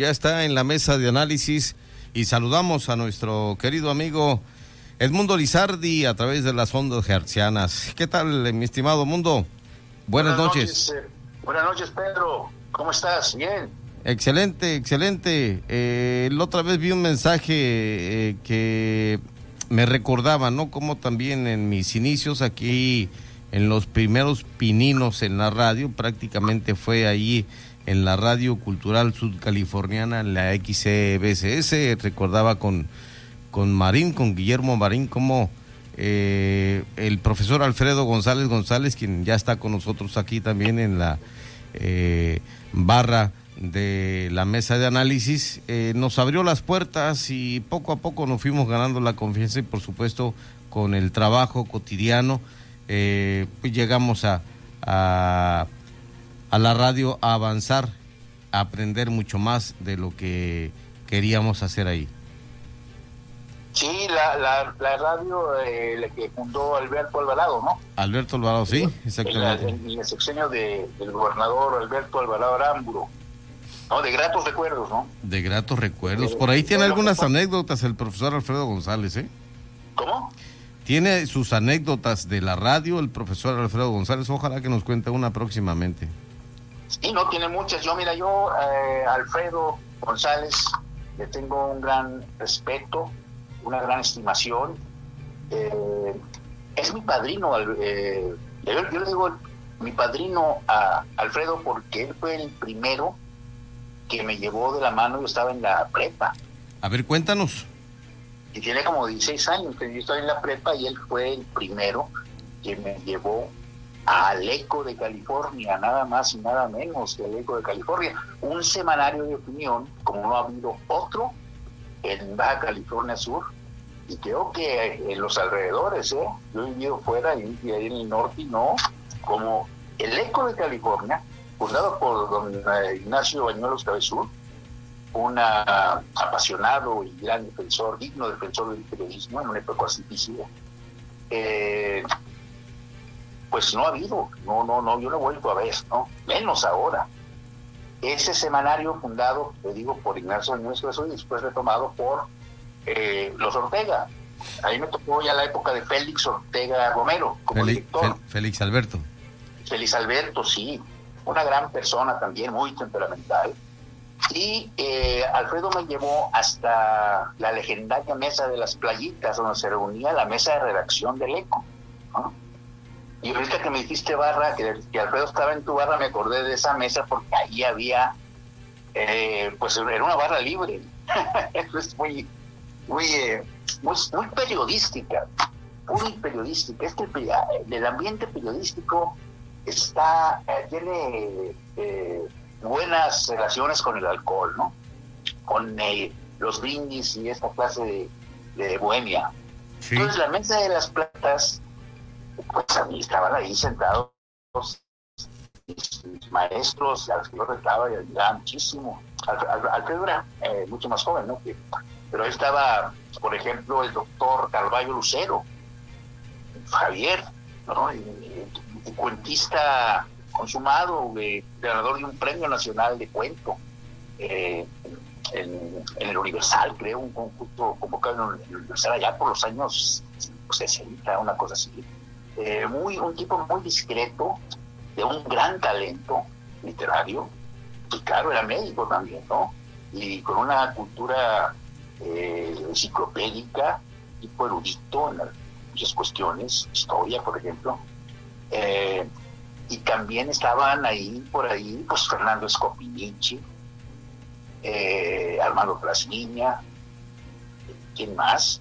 ya está en la mesa de análisis y saludamos a nuestro querido amigo Edmundo Lizardi a través de las ondas hercianas. ¿Qué tal, mi estimado Mundo? Buenas, noches. Eh, buenas noches, Pedro. ¿Cómo estás? Bien. Excelente, excelente. Eh, la otra vez vi un mensaje eh, que me recordaba, ¿no? Como también en mis inicios aquí, en los primeros pininos en la radio, prácticamente fue ahí en la radio cultural sudcaliforniana, la XCBCS, recordaba con, con Marín, con Guillermo Marín, como eh, el profesor Alfredo González González, quien ya está con nosotros aquí también en la eh, barra de la mesa de análisis, eh, nos abrió las puertas y poco a poco nos fuimos ganando la confianza y por supuesto con el trabajo cotidiano, pues llegamos a, a a la radio a avanzar, a aprender mucho más de lo que queríamos hacer ahí. Sí, la, la, la radio eh, la que fundó Alberto Alvarado, ¿no? Alberto Alvarado, sí, exactamente. En, el sexenio de, del gobernador Alberto Alvarado Aramburo. No, de gratos recuerdos, ¿no? De gratos recuerdos. Por ahí tiene algunas anécdotas el profesor Alfredo González, ¿eh? ¿Cómo? Tiene sus anécdotas de la radio el profesor Alfredo González. Ojalá que nos cuente una próximamente. Sí, no tiene muchas. Yo, mira, yo, eh, Alfredo González, le tengo un gran respeto, una gran estimación. Eh, es mi padrino, eh, yo, le digo mi padrino a Alfredo porque él fue el primero que me llevó de la mano, yo estaba en la prepa. A ver, cuéntanos. Y tiene como 16 años, yo estaba en la prepa y él fue el primero que me llevó al Eco de California, nada más y nada menos que el Eco de California, un semanario de opinión como no ha habido otro en Baja California Sur y creo que en los alrededores, ¿eh? yo he vivido fuera y, ahí en el norte y no, como el Eco de California, fundado por don eh, Ignacio Bañuelos Cabezur, un apasionado y gran defensor, digno defensor del periodismo en una época así difícil. Eh, pues no ha habido, no, no, no, yo no he vuelto a ver, ¿no? Menos ahora. Ese semanario fundado, le digo, por Ignacio Núñez y después retomado por eh, los Ortega. Ahí me tocó ya la época de Félix Ortega Romero como director. Félix Alberto. Félix Alberto, sí. Una gran persona también, muy temperamental. Y eh, Alfredo me llevó hasta la legendaria mesa de las playitas, donde se reunía la mesa de redacción del ECO. ¿no? Y ahorita que me dijiste barra, que, Alfredo estaba en tu barra, me acordé de esa mesa porque ahí había, eh, pues era una barra libre. es muy, muy, eh, muy, muy, periodística, muy periodística. Este, el ambiente periodístico está, eh, tiene buenas relaciones con el alcohol, ¿no? Con los brindis y esta clase de, bohemia. Entonces la mesa de las platas pues a mí estaban ahí sentados mis, maestros a los que yo retaba y admiraba muchísimo. Alfredo era eh, mucho más joven, ¿no? pero ahí estaba, por ejemplo, el doctor Carballo Lucero, Javier, cuentista consumado, ganador de un premio nacional de cuento. Eh, en, el Universal, creo, un conjunto convocado en el Universal allá por los años 60, una cosa así. Eh, muy, un tipo muy discreto, de un gran talento literario, y claro, era médico también, ¿no? Y con una cultura eh, enciclopédica, tipo erudito en muchas cuestiones, historia, por ejemplo. Eh, y también estaban ahí, por ahí, pues Fernando Scopinici, Armando Plasniña, ¿quién más?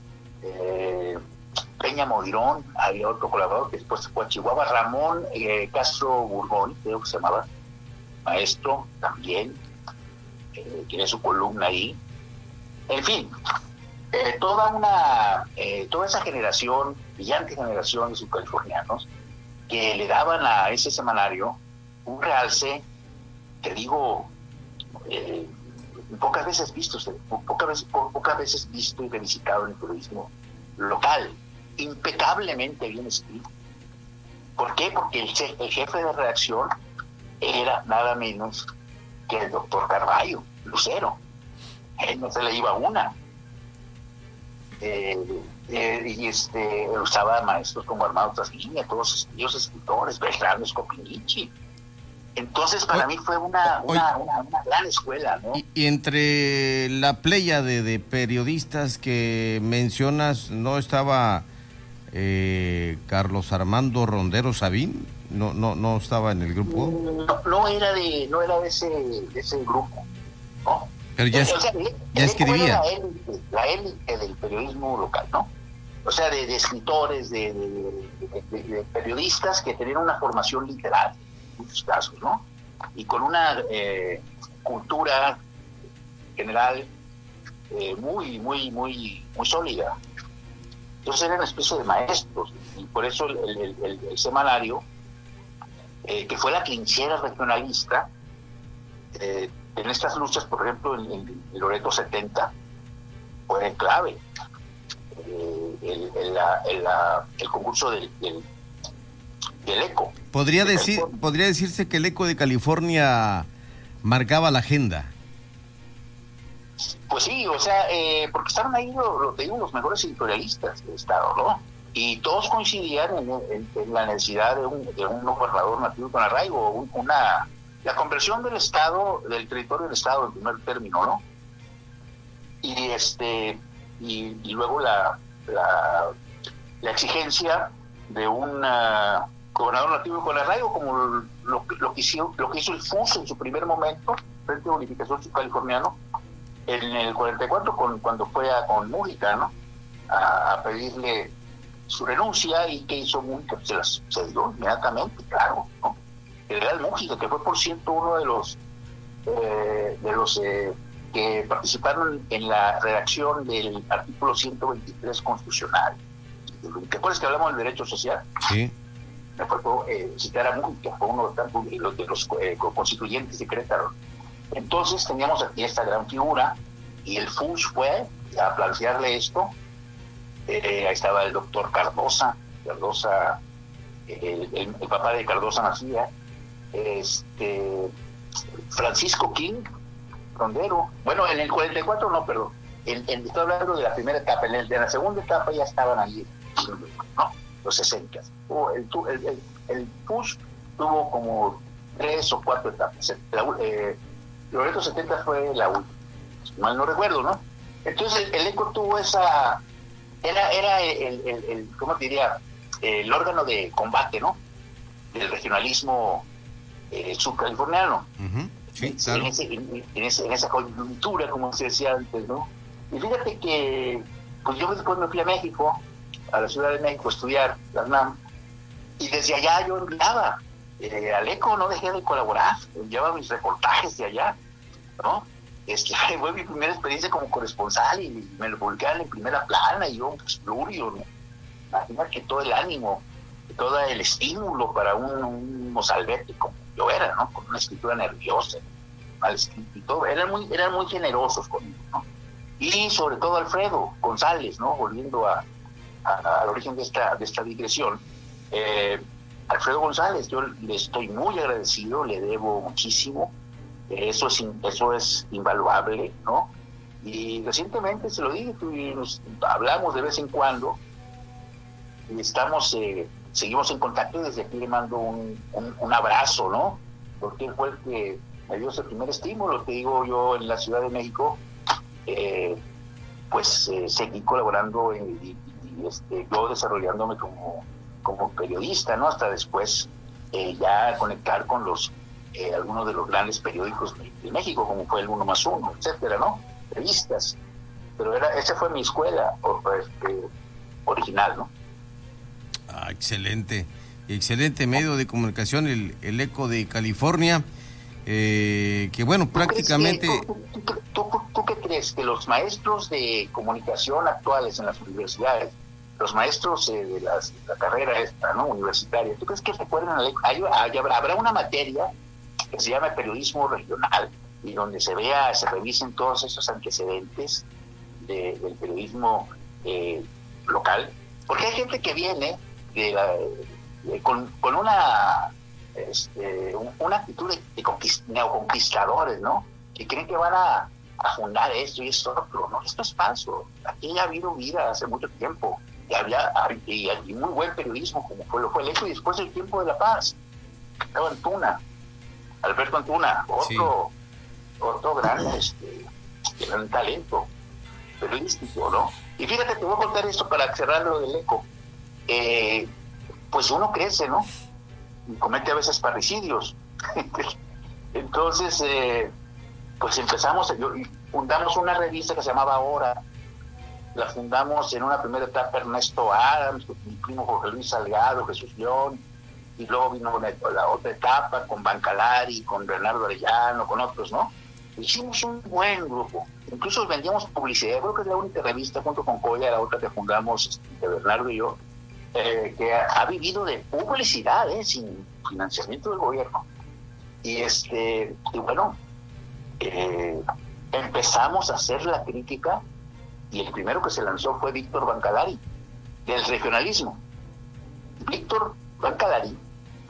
Peña Modirón, había otro colaborador que después fue a Chihuahua, Ramón eh, Castro Burgón, creo que se llamaba, maestro también, eh, tiene su columna ahí. En fin, eh, toda una, toda esa generación, brillante generación de subcalifornianos, que le daban a ese semanario un realce, te digo, pocas veces visto, pocas veces, pocas veces visto y felicitado en el periodismo local impecablemente bien escrito. ¿Por qué? Porque el, jefe de redacción era nada menos que el doctor Carballo, Lucero, no se le iba una. Eh, eh, y este, usaba maestros como Armando Trasviña, todos ellos escritores, Beltrán Scopinici. Entonces, para mí fue una, una, gran escuela, ¿no? Y, entre la playa de, periodistas que mencionas, ¿no estaba eh, Carlos Armando Rondero Sabín? ¿No, no, no estaba en el grupo? No, era de, no era de ese, de ese grupo, ¿no? Pero ya, ya escribía. La élite, del periodismo local, ¿no? O sea, de, escritores, de, periodistas que tenían una formación literaria, en muchos casos, ¿no? Y con una eh, cultura general eh, muy, muy, muy, muy sólida. Entonces eran una especie de maestros, y por eso el, semanario, eh, que fue la trinchera regionalista, en estas luchas, por ejemplo, en, Loreto 70, fue clave. Eh, el, concurso del, del, ECO. ¿Podría, decir, ¿Podría decirse que el ECO de California marcaba la agenda? Pues sí, o sea, eh, porque estaban ahí, lo, digo, los mejores editorialistas del Estado, ¿no? Y todos coincidían en, la necesidad de un, de un gobernador nativo con arraigo, una la conversión del Estado, del territorio del Estado en primer término, ¿no? Y este y, luego la, la, exigencia de un gobernador nativo con arraigo, como lo, lo, que hizo, lo que hizo el FUS en su primer momento, Frente a Unificación Californiano, en el 44, con, cuando fue a, con Mújica, ¿no? A, pedirle su renuncia y que hizo Mújica, se las se dio inmediatamente, claro, ¿no? Real Mújica, que fue por cierto uno de los eh, de los eh, que participaron en la redacción del artículo 123 constitucional. ¿Te acuerdas que hablamos del derecho social? Sí. Me acuerdo eh, citar a Mújica, fue uno de los, de los constituyentes de Querétaro. Entonces teníamos aquí esta gran figura y el FUS fue a plantearle esto. ahí estaba el doctor Cardosa, Cardosa, el, papá de Cardosa nacía, este Francisco King, Rondero, bueno, en el 44 no, perdón, en, estoy hablando de la primera etapa, en, el, de la segunda etapa ya estaban ahí, no, los 60. El, el, el, PUSH tuvo como tres o cuatro etapas. Eh, Loreto 70 fue la última, mal no recuerdo, ¿no? Entonces el, ECO tuvo esa, era, era el, el, ¿cómo diría? El órgano de combate, ¿no? Del regionalismo eh, subcaliforniano. en, esa coyuntura, como se decía antes, ¿no? Y fíjate que, pues yo después me fui a México, a la Ciudad de México, a estudiar la UNAM, y desde allá yo enviaba eh, al ECO, no dejé de colaborar, enviaba mis reportajes de allá, ¿no? Este, fue mi primera experiencia como corresponsal y me lo publicaron en primera plana y yo, pues, plurio, ¿no? Imagina que todo el ánimo, todo el estímulo para un, un mozalbete como yo era, ¿no? Con una escritura nerviosa, mal escrito y todo. Eran muy, eran muy generosos conmigo, ¿no? Y sobre todo Alfredo González, ¿no? Volviendo a, al origen de esta, de esta digresión. Eh, Alfredo González, yo le estoy muy agradecido, le debo muchísimo. Eso es, eso es invaluable, ¿no? Y recientemente se lo dije, nos hablamos de vez en cuando y estamos eh, seguimos en contacto y desde aquí le mando un, un, abrazo, ¿no? Porque fue el que me dio ese primer estímulo, te digo yo, en la Ciudad de México, eh, pues eh, seguí colaborando y, este, yo desarrollándome como, como periodista, ¿no? Hasta después eh, ya conectar con los algunos de los grandes periódicos de, México, como fue el Uno más Uno, etcétera, ¿no? Revistas. Pero era, esa fue mi escuela este, original, ¿no? Ah, excelente, excelente medio de comunicación, el, el Eco de California, eh, que bueno, prácticamente... ¿tú, qué crees? Que los maestros de comunicación actuales en las universidades, los maestros eh, de, la carrera esta, ¿no? Universitaria, ¿tú crees que recuerdan? Hay, habrá una materia que se llama periodismo regional y donde se vea, se revisen todos esos antecedentes del periodismo eh, local, porque hay gente que viene con, una este, una actitud de, neoconquistadores, ¿no? Que creen que van a, a fundar esto y esto otro. No, esto es falso. Aquí ya ha habido vida hace mucho tiempo y había y, muy buen periodismo como fue lo fue el hecho y después el tiempo de la paz. Estaba Antuna, Alberto Antuna, otro, otro gran, este, gran talento periodístico, ¿no? Y fíjate, te voy a contar esto para cerrar lo del eco. Eh, pues uno crece, ¿no? Y comete a veces parricidios. Entonces, eh, pues empezamos, fundamos una revista que se llamaba Ahora. La fundamos en una primera etapa Ernesto Adams, mi primo Jorge Luis Salgado, Jesús León, y luego vino la otra etapa con Bancalari, con Bernardo Arellano, con otros, ¿no? Hicimos un buen grupo. Incluso vendíamos publicidad. Creo que es la única revista junto con Coya, la otra que fundamos este, Bernardo y yo, eh, que ha, vivido de publicidad, ¿eh? sin financiamiento del gobierno. Y, este, y bueno, eh, empezamos a hacer la crítica y el primero que se lanzó fue Víctor Bancalari, del regionalismo. Víctor Bancalari,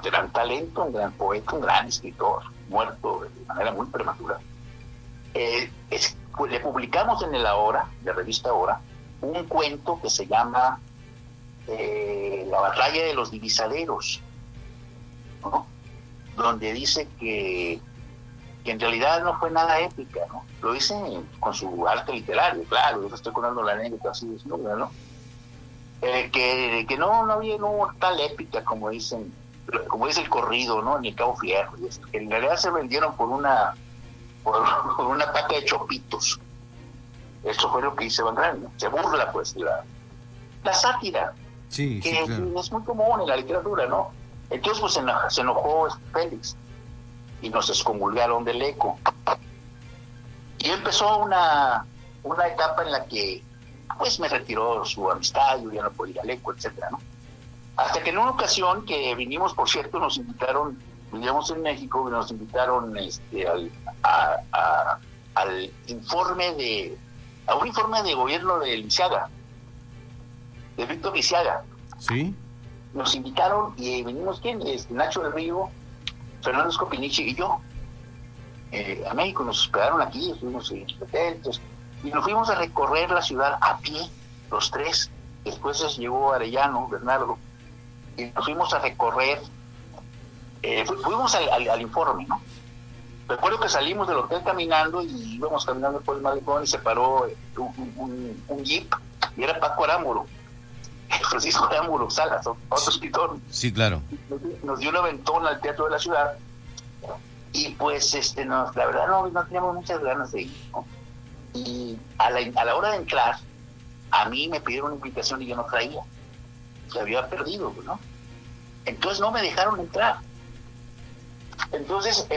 gran talento, un gran poeta, un gran escritor, muerto de manera muy prematura. Eh, le publicamos en el Ahora, de revista Ahora, un cuento que se llama eh, La batalla de los divisaderos, donde dice que que en realidad no fue nada épica, ¿no? Lo dice con su arte literario, claro, yo estoy contando la anécdota así desnuda, ¿no? Eh, que, que no, no había no, tal épica como dicen, como dice el corrido, ¿no? Ni el Cabo Fierro, que en realidad se vendieron por una por, una paca de chopitos. Eso fue lo que dice Van ¿no? Se burla, pues, la, la sátira, sí, que es muy común en la literatura, ¿no? Entonces, pues, se enojó Félix y nos excomulgaron del ECO. Y empezó una, una etapa en la que pues me retiró su amistad, yo ya no podía ir al ECO, etcétera, ¿no? Hasta que en una ocasión que vinimos, por cierto, nos invitaron, vivíamos en México, y nos invitaron este, al, al informe de, a un informe de gobierno de Lisiaga, de Víctor Lisiaga. Sí. Nos invitaron y vinimos, ¿quién? Este, Nacho del Río, Fernando Scopinici y yo eh, a México. Nos hospedaron aquí, estuvimos en y nos fuimos a recorrer la ciudad a pie, los tres. Después llegó Arellano, Bernardo, y nos fuimos a recorrer, eh, fuimos al, informe, ¿no? Recuerdo que salimos del hotel caminando y íbamos caminando por el malecón y se paró un, jeep y era Paco Arámbolo Francisco Arámbolo Salas, otro escritor. Sí, claro. Nos, dio una ventona al teatro de la ciudad y pues este nos, la verdad no, no teníamos muchas ganas de ir. Y a la, a la hora de entrar, a mí me pidieron una invitación y yo no traía. Se había perdido, ¿no? Entonces no me dejaron entrar. Entonces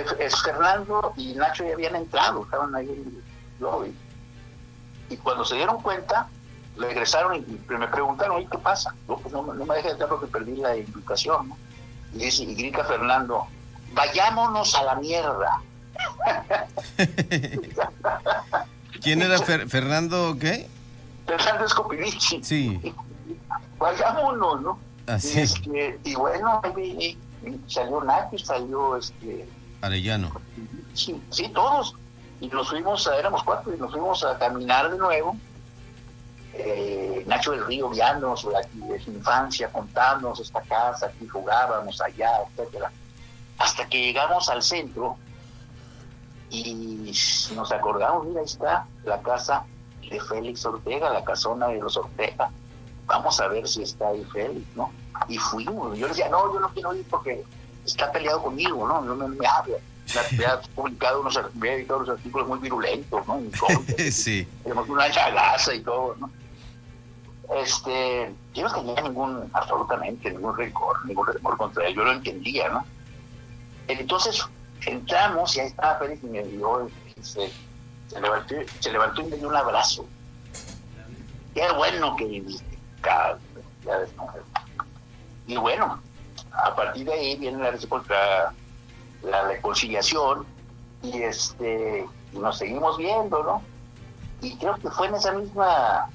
Fernando y Nacho ya habían entrado, estaban ahí en el lobby. Y cuando se dieron cuenta, regresaron y me preguntaron, ¿y qué pasa? No, pues no, me dejes de porque perdí la. ¿no? Y dice, y grita Fernando, vayámonos a la mierda. ¿Quién era Fernando qué? Fernando Scopinici. Sí. Vayámonos, ¿no? Así. Y, este, y bueno, y, salió Naki, salió este... Arellano. Sí, sí, todos. Y nos fuimos, a, éramos cuatro, y nos fuimos a caminar de nuevo eh, Nacho del Río guiándonos de su infancia, contándonos esta casa, aquí jugábamos allá, etcétera. Hasta que llegamos al centro y nos acordamos, mira, ahí está la casa de Félix Ortega, la casona de los Ortega. Vamos a ver si está ahí Félix, ¿no? Y fuimos. Yo le decía, no, yo no quiero ir porque está peleado conmigo, ¿no? No me, habla. Me ha publicado unos, unos artículos muy virulentos, ¿no? sí. Tenemos una chagaza y todo, ¿no? Este, yo no tenía ningún, absolutamente ningún rencor, ningún rencor contra él, yo lo entendía, ¿no? Entonces entramos y ahí estaba Félix y me dio, se, se, levantó, se levantó y me dio un abrazo. Qué bueno que viviste, Y bueno, a partir de ahí viene la, la reconciliación y este nos seguimos viendo, ¿no? Y creo que fue en esa misma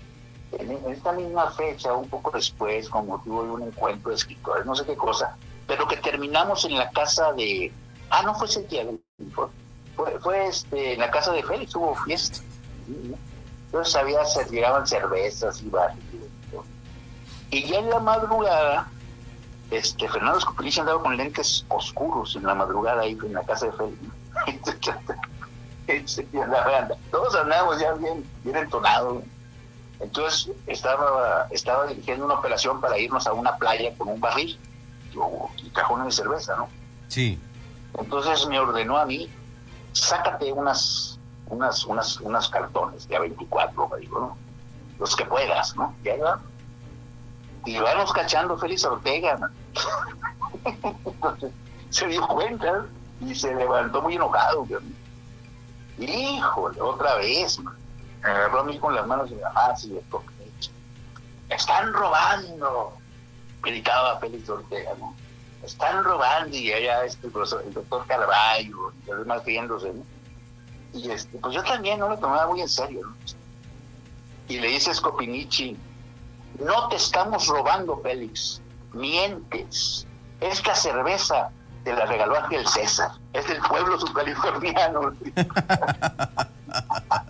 en, esta misma fecha, un poco después, como tuvo un encuentro de escritores, no sé qué cosa, pero que terminamos en la casa de. Ah, no fue día fue, fue este, en la casa de Félix, hubo fiesta. Entonces había, se llegaban cervezas y barrios. Y ya en la madrugada, este, Fernando Escopilici andaba con lentes oscuros en la madrugada ahí en la casa de Félix. Todos andábamos ya bien, bien entonados. Entonces estaba, estaba dirigiendo una operación para irnos a una playa con un barril y cajones de cerveza, ¿no? Sí. Entonces me ordenó a mí, sácate unas, unas, unas, unas cartones de a 24, me digo, ¿no? Los que puedas, ¿no? Ya, y vamos cachando Félix Ortega, ¿no? Entonces, se dio cuenta y se levantó muy enojado. Híjole, otra vez, me agarró a mí con las manos y ah, sí, están robando, gritaba Félix Ortega, ¿no? Están robando y allá este, el doctor Carvalho y los riéndose, ¿no? Y este, pues yo también no lo tomaba muy en serio, ¿no? Y le dice Scopinici, no te estamos robando, Félix, mientes. Esta cerveza te la regaló el César. Es del pueblo subcaliforniano.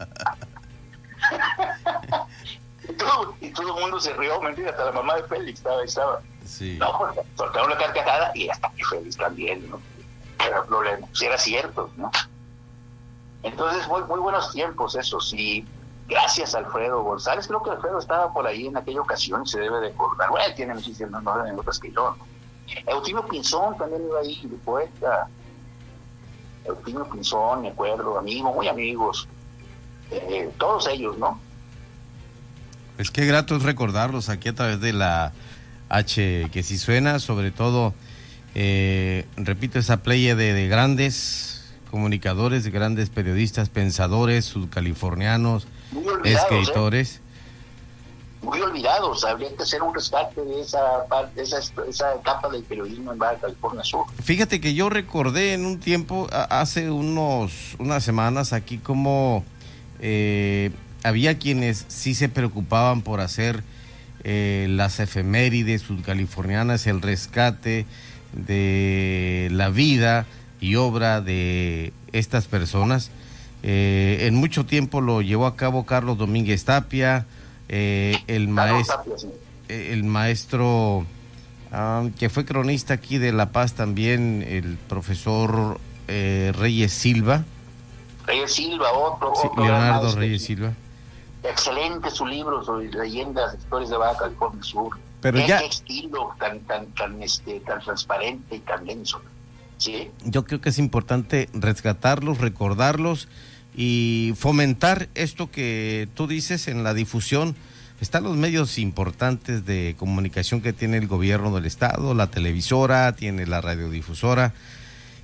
todo, y todo el mundo se rió, mentira, hasta la mamá de Félix estaba, estaba. Sí. No, soltaron la carcajada y hasta que Félix también, ¿no? Era problema, si era cierto, ¿no? Entonces, muy, muy buenos tiempos esos, y gracias Alfredo González, creo que Alfredo estaba por ahí en aquella ocasión, se debe de acordar, bueno, tiene muchísimas más anécdotas que yo, ¿no? Eutimio Pinzón también iba ahí, de poeta. Eutimio Pinzón, me acuerdo, amigos, muy amigos. Eh, todos ellos, ¿no? Es que grato es recordarlos aquí a través de la H que si suena, sobre todo, eh, repito, esa playa de, de, grandes comunicadores, de grandes periodistas, pensadores, sudcalifornianos, ¿eh? escritores muy olvidados. Habría que hacer un rescate de esa parte, esa, esa etapa del periodismo en Baja California Sur. Fíjate que yo recordé en un tiempo, hace unos unas semanas aquí, como eh, había quienes sí se preocupaban por hacer eh, las efemérides sudcalifornianas, el rescate de la vida y obra de estas personas. Eh, en mucho tiempo lo llevó a cabo Carlos Domínguez Tapia, eh, el, maestro, el maestro ah, que fue cronista aquí de La Paz también, el profesor Reyes Silva. Reyes Silva, otro. Leonardo Reyes Silva. Excelente su libro sobre leyendas, historias de Baja California Sur. Pero ya... estilo tan, tan, tan, este, tan transparente y tan denso. ¿Sí? Yo creo que es importante rescatarlos, recordarlos y fomentar esto que tú dices en la difusión. Están los medios importantes de comunicación que tiene el gobierno del estado, la televisora, tiene la radiodifusora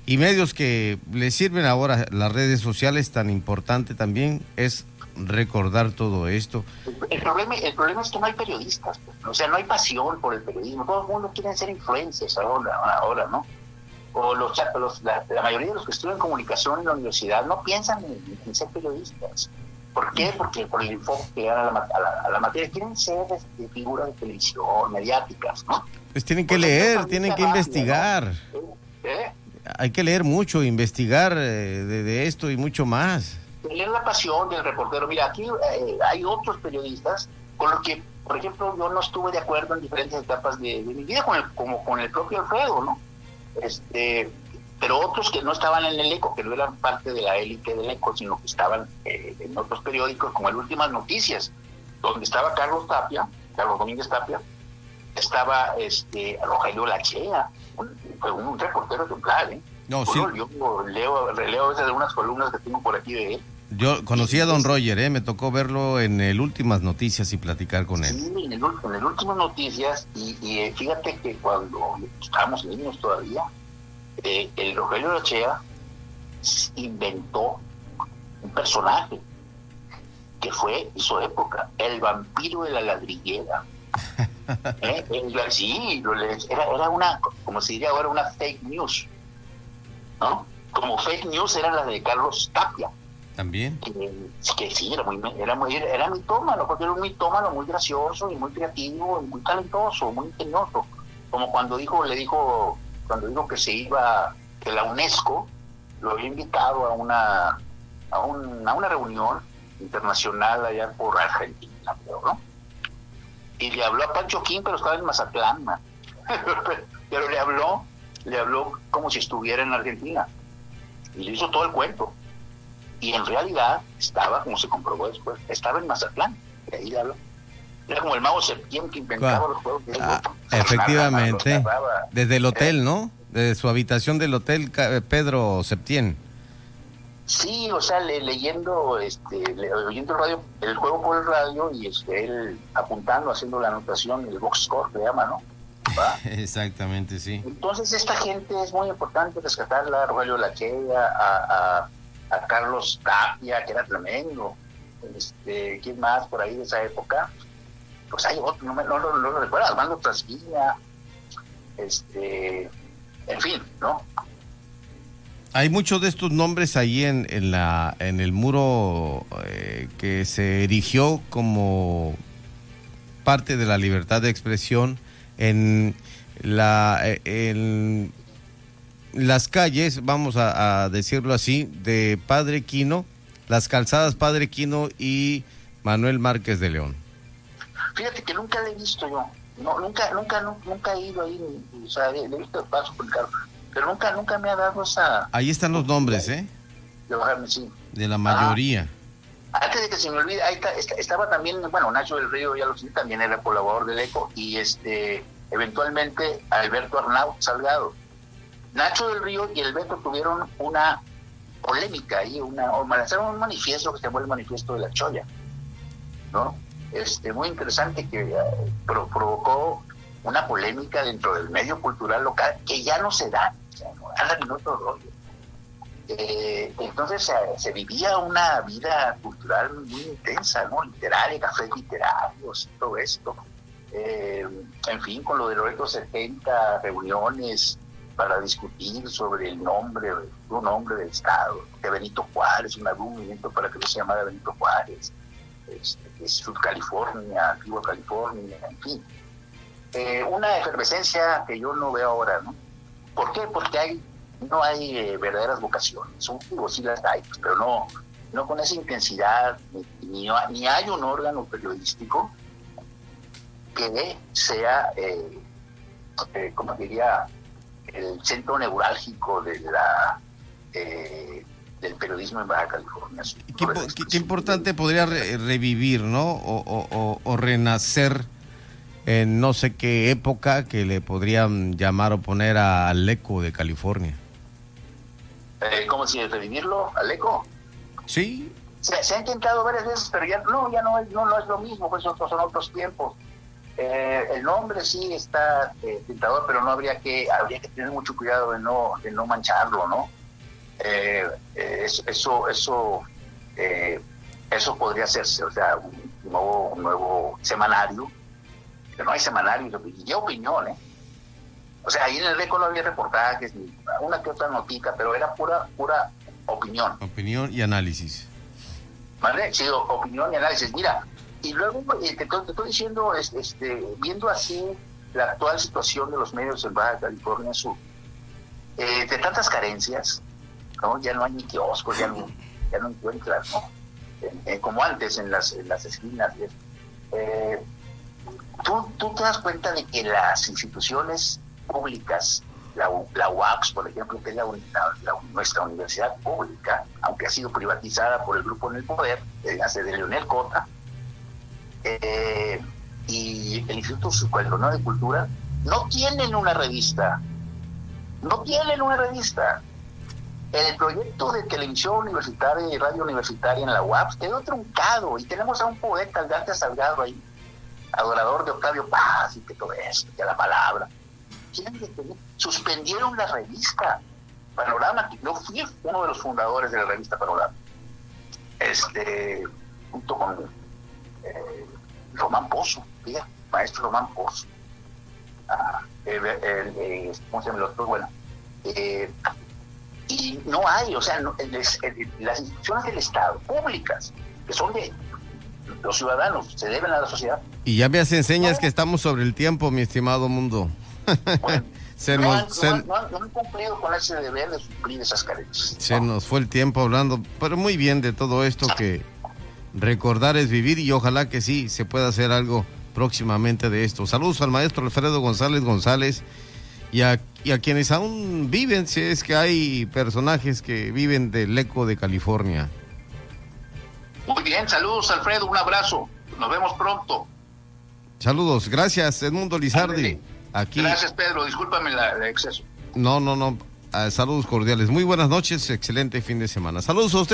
y medios que le sirven ahora las redes sociales tan importante también es recordar todo esto. El problema, el problema es que no hay periodistas, pues, o sea, no hay pasión por el periodismo, todo el mundo quiere ser influencers ahora, ahora ¿no? o los, la, mayoría de los que estudian comunicación en la universidad no piensan en, ser periodistas. ¿Por qué? Porque por el enfoque que dan a la, a la, materia quieren ser de, figuras de televisión, mediáticas, ¿no? Pues tienen que leer, tienen que investigar. ¿Eh? Hay que leer mucho, investigar eh, de, esto y mucho más. Tener la pasión del reportero. Mira, aquí eh, hay otros periodistas con los que, por ejemplo, yo no estuve de acuerdo en diferentes etapas de, de mi vida, con el, como con el propio Alfredo, ¿no? este, pero otros que no estaban en el ECO, que no eran parte de la élite del ECO, sino que estaban eh, en otros periódicos, como el Últimas Noticias, donde estaba Carlos Tapia, Carlos Domínguez Tapia, estaba este Rogelio Lachea, un, un reportero ejemplar, ¿eh? No, sí. Yo leo, releo a veces de unas columnas que tengo por aquí de él. Yo conocí a don Roger, ¿eh? me tocó verlo en el Últimas Noticias y platicar con él. Sí, en el, Últimas Noticias, y, eh, fíjate que cuando estábamos niños todavía, eh, el Rogelio Lachea inventó un personaje que fue, en su época, el vampiro de la ladrillera. ¿Eh? sí, era, era una, como se diría ahora, una fake news. ¿no? Como fake news era la de Carlos Tapia también. Que, sí, era muy, era muy, era porque era un mitómano muy gracioso y muy creativo y muy talentoso, muy ingenioso. Como cuando dijo, le dijo, cuando dijo que se iba, que la UNESCO lo había invitado a una, a, una reunión internacional allá por Argentina, ¿no? Y le habló a Pancho King, pero estaba en Mazatlán, pero le habló, le habló como si estuviera en Argentina. Y le hizo todo el cuento. Y en realidad estaba, como se comprobó después, estaba en Mazatlán. Y ahí le habló. Era como el mago Septién que inventaba los juegos. Ah, efectivamente. Desde el hotel, ¿no? Desde su habitación del hotel eh, Pedro Septién. Sí, o sea, leyendo, este, oyendo el radio, el juego por el radio y este, él apuntando, haciendo la anotación, el box score le llama, ¿no? Exactamente, sí. Entonces esta gente es muy importante rescatarla, Rogelio Lachea, a, a, Carlos Tapia, que era tremendo, este, ¿quién más por ahí de esa época? Pues hay otro, no, lo recuerdo, Armando Trasquilla, este, en fin, ¿no? Hay muchos de estos nombres ahí en, en, la, en el muro eh, que se erigió como parte de la libertad de expresión en, la, eh, en las calles, vamos a, decirlo así, de Padre Quino, las calzadas Padre Quino y Manuel Márquez de León. Fíjate que nunca le he visto yo, no, nunca, nunca, nunca, he ido ahí, o sea, le, he visto el paso por el carro pero nunca, nunca me ha dado esa... Ahí están los nombres, ¿eh? De bajarme, sí. De la mayoría. Antes de que se me olvide, ahí estaba también, bueno, Nacho del Río, ya lo sé, también era colaborador del ECO, y este, eventualmente Alberto Arnaud Salgado. Nacho del Río y el Beto tuvieron una polémica ahí, una, o lanzaron un manifiesto que se llamó el Manifiesto de la Choya, ¿no? Este, muy interesante que eh, provocó una polémica dentro del medio cultural local que ya no se da eh, entonces se vivía una vida cultural muy intensa, ¿no? Literaria, cafés literarios, todo esto. Eh, en fin, con lo de los 70 reuniones para discutir sobre el nombre, un nombre del Estado, de Benito Juárez, un movimiento para que no se llamara Benito Juárez, este, que es Sud California, Antigua California, en fin. Eh, una efervescencia que yo no veo ahora, ¿no? ¿Por qué? Porque hay, no hay eh, verdaderas vocaciones. Son, sí las hay, pues, pero no, no con esa intensidad, ni, ni, hay un órgano periodístico que sea, eh, como diría, el centro neurálgico de la, del periodismo en Baja California. ¿Qué, importante podría revivir, ¿no? O, o renacer en no sé qué época que le podrían llamar o poner al ECO de California. Eh, ¿Cómo si revivirlo al ECO? Sí. Se, ha intentado varias veces, pero ya no, ya no es, no, es lo mismo, pues son, son otros tiempos. Eh, el nombre sí está eh, tentador, pero no habría que habría que tener mucho cuidado de no de no mancharlo, ¿no? Eh, eso eso eso podría hacerse, o sea, un nuevo, un nuevo semanario que no hay semanarios y opinión, ¿eh? O sea, ahí en el RECO no había reportajes, ni una que otra notica, pero era pura, pura opinión. Opinión y análisis. ¿Vale? Sí, opinión y análisis. Mira, y luego eh, te, estoy diciendo, este, viendo así la actual situación de los medios en Baja California Sur, eh, de tantas carencias, ¿no? ya no hay ni kioscos, ya no, ya no encuentras, ¿no? como antes en las, en las esquinas. Eh, tú, tú te das cuenta de que las instituciones públicas, la, la UAPS, por ejemplo, que es la, nuestra universidad pública, aunque ha sido privatizada por el grupo en el poder, hace de Leonel Cota, eh, y el Instituto Sucueldonado de Cultura, no tienen una revista. No tienen una revista. El proyecto de televisión universitaria y radio universitaria en la UAPS quedó truncado y tenemos a un poeta, Algarte Salgado, ahí, adorador de Octavio Paz y que todo esto, que la palabra. Suspendieron la revista Panorama, que yo fui uno de los fundadores de la revista Panorama, este, junto con eh, Román Pozo, maestro Román Pozo. Ah, ¿Cómo se llama el Bueno, eh, y no hay, o sea, las instituciones del Estado, públicas, que son de los ciudadanos, se deben a la sociedad, y ya me hace enseñas que estamos sobre el tiempo, mi estimado mundo. Se no, nos, han, se- no han- no han cumplido con ese deber de suplir esas carencias. se nos fue el tiempo hablando, pero muy bien de todo esto que recordar es vivir y ojalá que sí se pueda hacer algo próximamente de esto. Saludos al maestro Alfredo González González y a, y a quienes aún viven, si es que hay personajes que viven del eco de California. Muy bien, saludos Alfredo, un abrazo. Nos vemos pronto. Saludos, gracias Edmundo Lizardi. Aquí. Gracias Pedro, discúlpame la- el exceso. No, no, no. Ah, saludos cordiales. Muy buenas noches, excelente fin de semana. Saludos a usted.